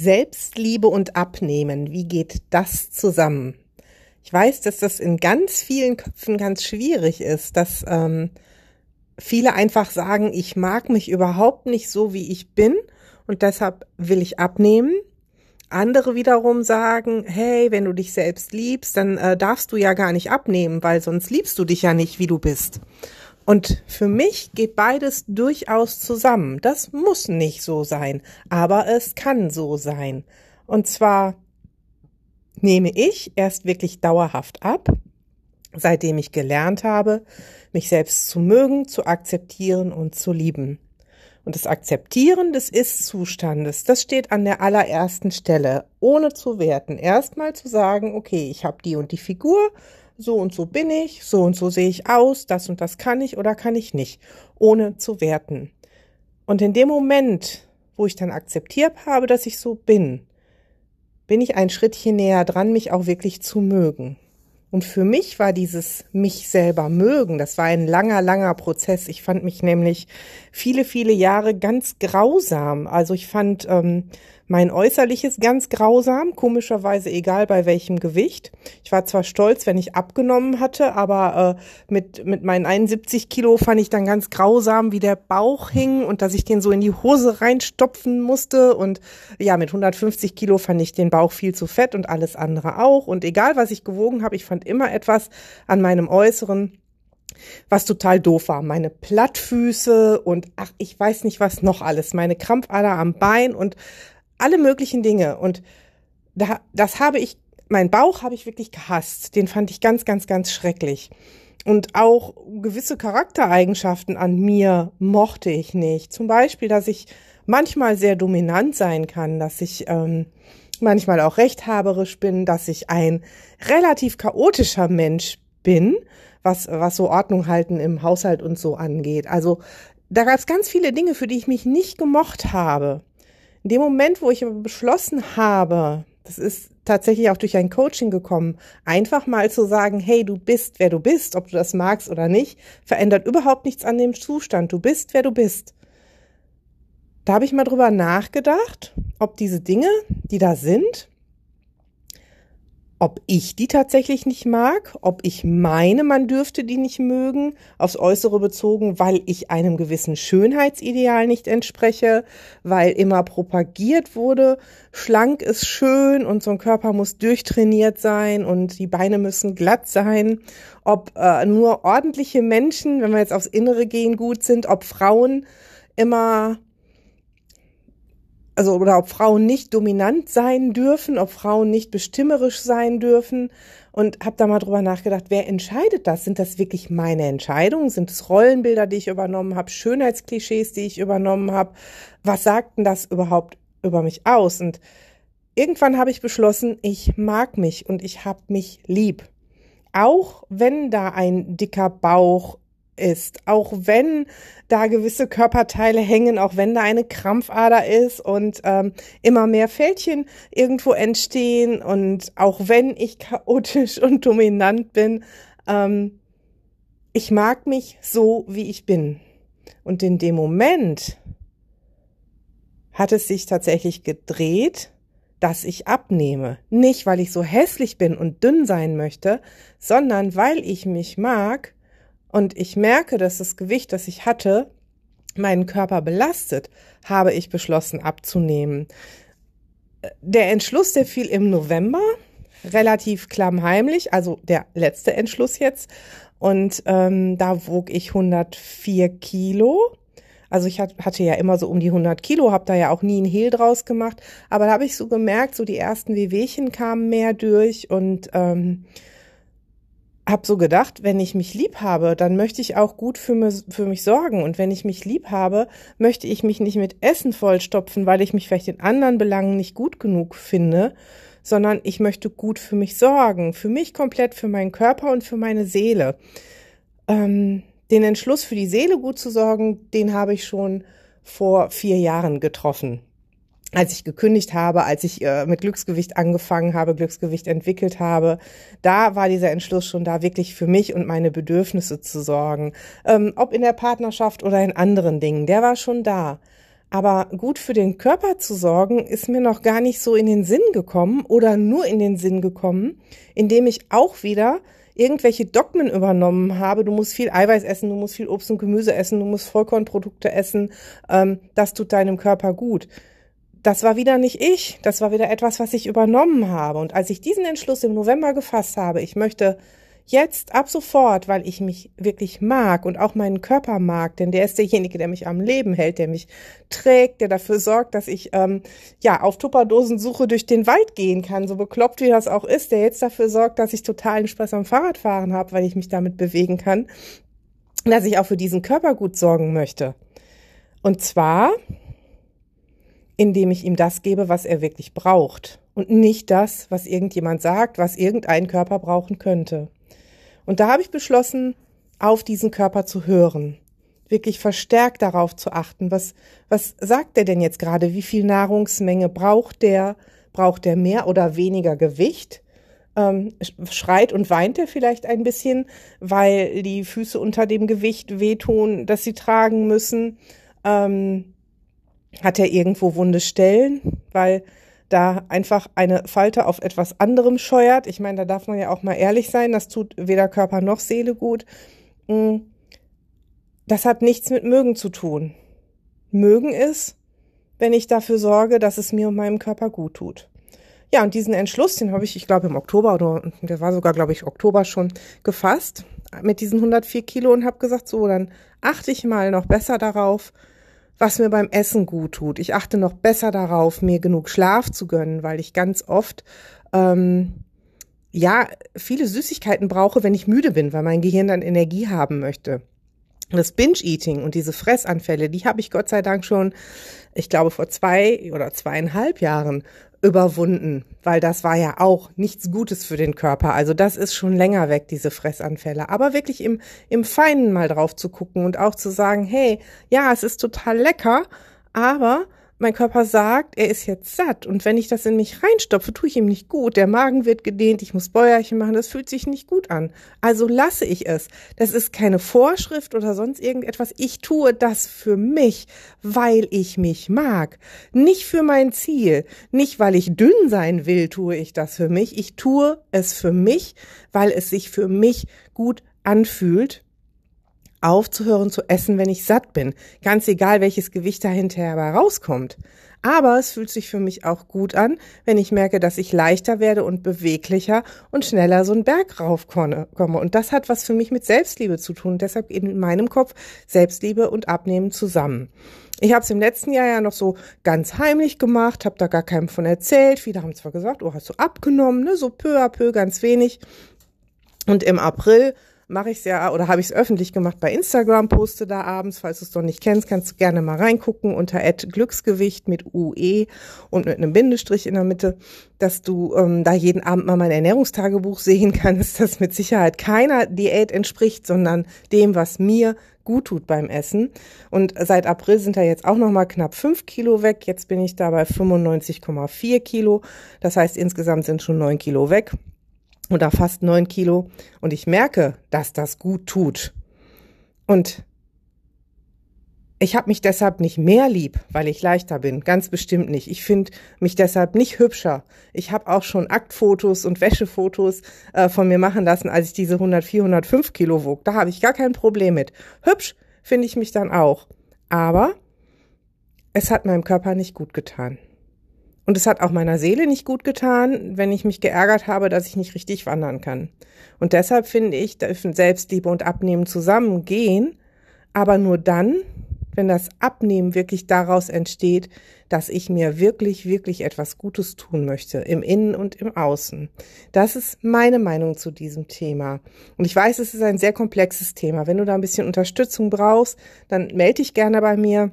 Selbstliebe und Abnehmen, wie geht das zusammen? Ich weiß, dass das in ganz vielen Köpfen ganz schwierig ist, dass ähm, viele einfach sagen, ich mag mich überhaupt nicht so, wie ich bin und deshalb will ich abnehmen. Andere wiederum sagen, hey, wenn du dich selbst liebst, dann äh, darfst du ja gar nicht abnehmen, weil sonst liebst du dich ja nicht, wie du bist. Und für mich geht beides durchaus zusammen. Das muss nicht so sein, aber es kann so sein. Und zwar nehme ich erst wirklich dauerhaft ab, seitdem ich gelernt habe, mich selbst zu mögen, zu akzeptieren und zu lieben. Und das Akzeptieren des Ist-Zustandes, das steht an der allerersten Stelle, ohne zu werten. Erstmal zu sagen, okay, ich habe die und die Figur, so und so bin ich, so und so sehe ich aus, das und das kann ich oder kann ich nicht, ohne zu werten. Und in dem Moment, wo ich dann akzeptiert habe, dass ich so bin, bin ich ein Schrittchen näher dran, mich auch wirklich zu mögen. Und für mich war dieses mich selber mögen, das war ein langer, langer Prozess. Ich fand mich nämlich viele, viele Jahre ganz grausam. Also ich fand ähm, mein Äußerliches ganz grausam, komischerweise egal bei welchem Gewicht. Ich war zwar stolz, wenn ich abgenommen hatte, aber äh, mit, mit meinen 71 Kilo fand ich dann ganz grausam, wie der Bauch hing und dass ich den so in die Hose reinstopfen musste. Und ja, mit 150 Kilo fand ich den Bauch viel zu fett und alles andere auch. Und egal, was ich gewogen habe, ich fand immer etwas an meinem Äußeren, was total doof war. Meine Plattfüße und ach, ich weiß nicht was noch alles. Meine Krampfader am Bein und alle möglichen Dinge. Und da, das habe ich, mein Bauch habe ich wirklich gehasst. Den fand ich ganz, ganz, ganz schrecklich. Und auch gewisse Charaktereigenschaften an mir mochte ich nicht. Zum Beispiel, dass ich manchmal sehr dominant sein kann, dass ich ähm, manchmal auch rechthaberisch bin, dass ich ein relativ chaotischer Mensch bin, was, was so Ordnung halten im Haushalt und so angeht. Also da gab es ganz viele Dinge, für die ich mich nicht gemocht habe. In dem Moment, wo ich beschlossen habe, das ist tatsächlich auch durch ein Coaching gekommen, einfach mal zu sagen, hey, du bist, wer du bist, ob du das magst oder nicht, verändert überhaupt nichts an dem Zustand. Du bist, wer du bist. Da habe ich mal drüber nachgedacht, ob diese Dinge, die da sind, ob ich die tatsächlich nicht mag, ob ich meine, man dürfte die nicht mögen, aufs Äußere bezogen, weil ich einem gewissen Schönheitsideal nicht entspreche, weil immer propagiert wurde, schlank ist schön und so ein Körper muss durchtrainiert sein und die Beine müssen glatt sein, ob äh, nur ordentliche Menschen, wenn wir jetzt aufs Innere gehen, gut sind, ob Frauen immer also oder ob Frauen nicht dominant sein dürfen, ob Frauen nicht bestimmerisch sein dürfen und habe da mal drüber nachgedacht, wer entscheidet das? Sind das wirklich meine Entscheidungen? Sind es Rollenbilder, die ich übernommen habe, Schönheitsklischees, die ich übernommen habe? Was sagt denn das überhaupt über mich aus? Und irgendwann habe ich beschlossen, ich mag mich und ich habe mich lieb. Auch wenn da ein dicker Bauch ist, auch wenn da gewisse Körperteile hängen, auch wenn da eine Krampfader ist und ähm, immer mehr Fältchen irgendwo entstehen und auch wenn ich chaotisch und dominant bin, ähm, ich mag mich so, wie ich bin. Und in dem Moment hat es sich tatsächlich gedreht, dass ich abnehme. Nicht, weil ich so hässlich bin und dünn sein möchte, sondern weil ich mich mag und ich merke, dass das Gewicht, das ich hatte, meinen Körper belastet, habe ich beschlossen abzunehmen. Der Entschluss, der fiel im November, relativ klammheimlich, also der letzte Entschluss jetzt. Und ähm, da wog ich 104 Kilo. Also ich hatte ja immer so um die 100 Kilo, habe da ja auch nie ein Hehl draus gemacht. Aber da habe ich so gemerkt, so die ersten Wehwehchen kamen mehr durch und ähm, habe so gedacht, wenn ich mich lieb habe, dann möchte ich auch gut für mich, für mich sorgen. Und wenn ich mich lieb habe, möchte ich mich nicht mit Essen vollstopfen, weil ich mich vielleicht in anderen Belangen nicht gut genug finde, sondern ich möchte gut für mich sorgen. Für mich komplett, für meinen Körper und für meine Seele. Ähm, den Entschluss für die Seele gut zu sorgen, den habe ich schon vor vier Jahren getroffen als ich gekündigt habe, als ich äh, mit Glücksgewicht angefangen habe, Glücksgewicht entwickelt habe, da war dieser Entschluss schon da, wirklich für mich und meine Bedürfnisse zu sorgen. Ähm, ob in der Partnerschaft oder in anderen Dingen, der war schon da. Aber gut für den Körper zu sorgen, ist mir noch gar nicht so in den Sinn gekommen oder nur in den Sinn gekommen, indem ich auch wieder irgendwelche Dogmen übernommen habe, du musst viel Eiweiß essen, du musst viel Obst und Gemüse essen, du musst Vollkornprodukte essen, ähm, das tut deinem Körper gut das war wieder nicht ich, das war wieder etwas, was ich übernommen habe. Und als ich diesen Entschluss im November gefasst habe, ich möchte jetzt ab sofort, weil ich mich wirklich mag und auch meinen Körper mag, denn der ist derjenige, der mich am Leben hält, der mich trägt, der dafür sorgt, dass ich ähm, ja auf Tupperdosensuche durch den Wald gehen kann, so bekloppt wie das auch ist, der jetzt dafür sorgt, dass ich totalen Spaß am Fahrradfahren habe, weil ich mich damit bewegen kann, dass ich auch für diesen Körper gut sorgen möchte. Und zwar indem ich ihm das gebe, was er wirklich braucht und nicht das, was irgendjemand sagt, was irgendein Körper brauchen könnte. Und da habe ich beschlossen, auf diesen Körper zu hören, wirklich verstärkt darauf zu achten, was, was sagt er denn jetzt gerade, wie viel Nahrungsmenge braucht der, braucht er mehr oder weniger Gewicht? Ähm, schreit und weint er vielleicht ein bisschen, weil die Füße unter dem Gewicht wehtun, das sie tragen müssen? Ähm, hat er irgendwo wunde Stellen, weil da einfach eine Falte auf etwas anderem scheuert. Ich meine, da darf man ja auch mal ehrlich sein, das tut weder Körper noch Seele gut. Mm. Das hat nichts mit mögen zu tun. Mögen ist, wenn ich dafür sorge, dass es mir und meinem Körper gut tut. Ja, und diesen Entschluss, den habe ich, ich glaube, im Oktober oder der war sogar, glaube ich, Oktober schon gefasst mit diesen 104 Kilo und habe gesagt, so, dann achte ich mal noch besser darauf, was mir beim Essen gut tut. Ich achte noch besser darauf, mir genug Schlaf zu gönnen, weil ich ganz oft ähm, ja viele Süßigkeiten brauche, wenn ich müde bin, weil mein Gehirn dann Energie haben möchte. Das Binge-Eating und diese Fressanfälle, die habe ich Gott sei Dank schon, ich glaube, vor zwei oder zweieinhalb Jahren überwunden, weil das war ja auch nichts Gutes für den Körper. Also das ist schon länger weg, diese Fressanfälle. Aber wirklich im, im Feinen mal drauf zu gucken und auch zu sagen, hey, ja, es ist total lecker, aber mein Körper sagt, er ist jetzt satt und wenn ich das in mich reinstopfe, tue ich ihm nicht gut. Der Magen wird gedehnt, ich muss Bäuerchen machen, das fühlt sich nicht gut an. Also lasse ich es. Das ist keine Vorschrift oder sonst irgendetwas. Ich tue das für mich, weil ich mich mag. Nicht für mein Ziel. Nicht, weil ich dünn sein will, tue ich das für mich. Ich tue es für mich, weil es sich für mich gut anfühlt aufzuhören zu essen, wenn ich satt bin. Ganz egal, welches Gewicht da hinterher rauskommt. Aber es fühlt sich für mich auch gut an, wenn ich merke, dass ich leichter werde und beweglicher und schneller so einen Berg raufkomme. Und das hat was für mich mit Selbstliebe zu tun. deshalb in meinem Kopf Selbstliebe und Abnehmen zusammen. Ich habe es im letzten Jahr ja noch so ganz heimlich gemacht, habe da gar keinem von erzählt. Viele haben zwar gesagt, oh, hast du abgenommen, ne? so peu à peu, ganz wenig. Und im April mache ich es ja oder habe ich es öffentlich gemacht bei Instagram, poste da abends, falls du es noch nicht kennst, kannst du gerne mal reingucken unter Glücksgewicht mit UE und mit einem Bindestrich in der Mitte, dass du ähm, da jeden Abend mal mein Ernährungstagebuch sehen kannst, das mit Sicherheit keiner Diät entspricht, sondern dem, was mir gut tut beim Essen. Und seit April sind da jetzt auch noch mal knapp fünf Kilo weg. Jetzt bin ich da bei 95,4 Kilo. Das heißt, insgesamt sind schon neun Kilo weg oder fast neun Kilo und ich merke, dass das gut tut. Und ich habe mich deshalb nicht mehr lieb, weil ich leichter bin, ganz bestimmt nicht. Ich finde mich deshalb nicht hübscher. Ich habe auch schon Aktfotos und Wäschefotos äh, von mir machen lassen, als ich diese 104, 105 Kilo wog. Da habe ich gar kein Problem mit. Hübsch finde ich mich dann auch. Aber es hat meinem Körper nicht gut getan. Und es hat auch meiner Seele nicht gut getan, wenn ich mich geärgert habe, dass ich nicht richtig wandern kann. Und deshalb finde ich, dürfen Selbstliebe und Abnehmen zusammengehen, aber nur dann, wenn das Abnehmen wirklich daraus entsteht, dass ich mir wirklich, wirklich etwas Gutes tun möchte, im Innen und im Außen. Das ist meine Meinung zu diesem Thema. Und ich weiß, es ist ein sehr komplexes Thema. Wenn du da ein bisschen Unterstützung brauchst, dann melde dich gerne bei mir.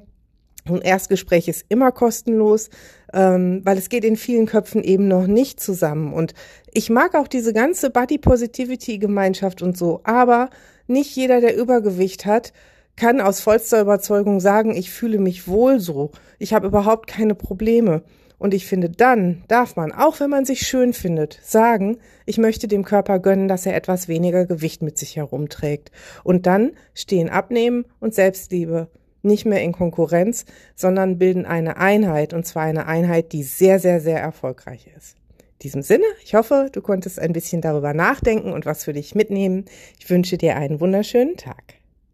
Ein Erstgespräch ist immer kostenlos, ähm, weil es geht in vielen Köpfen eben noch nicht zusammen. Und ich mag auch diese ganze Body Positivity Gemeinschaft und so, aber nicht jeder, der Übergewicht hat, kann aus vollster Überzeugung sagen, ich fühle mich wohl so, ich habe überhaupt keine Probleme. Und ich finde, dann darf man, auch wenn man sich schön findet, sagen, ich möchte dem Körper gönnen, dass er etwas weniger Gewicht mit sich herumträgt. Und dann stehen Abnehmen und Selbstliebe nicht mehr in Konkurrenz, sondern bilden eine Einheit, und zwar eine Einheit, die sehr, sehr, sehr erfolgreich ist. In diesem Sinne, ich hoffe, du konntest ein bisschen darüber nachdenken und was für dich mitnehmen. Ich wünsche dir einen wunderschönen Tag.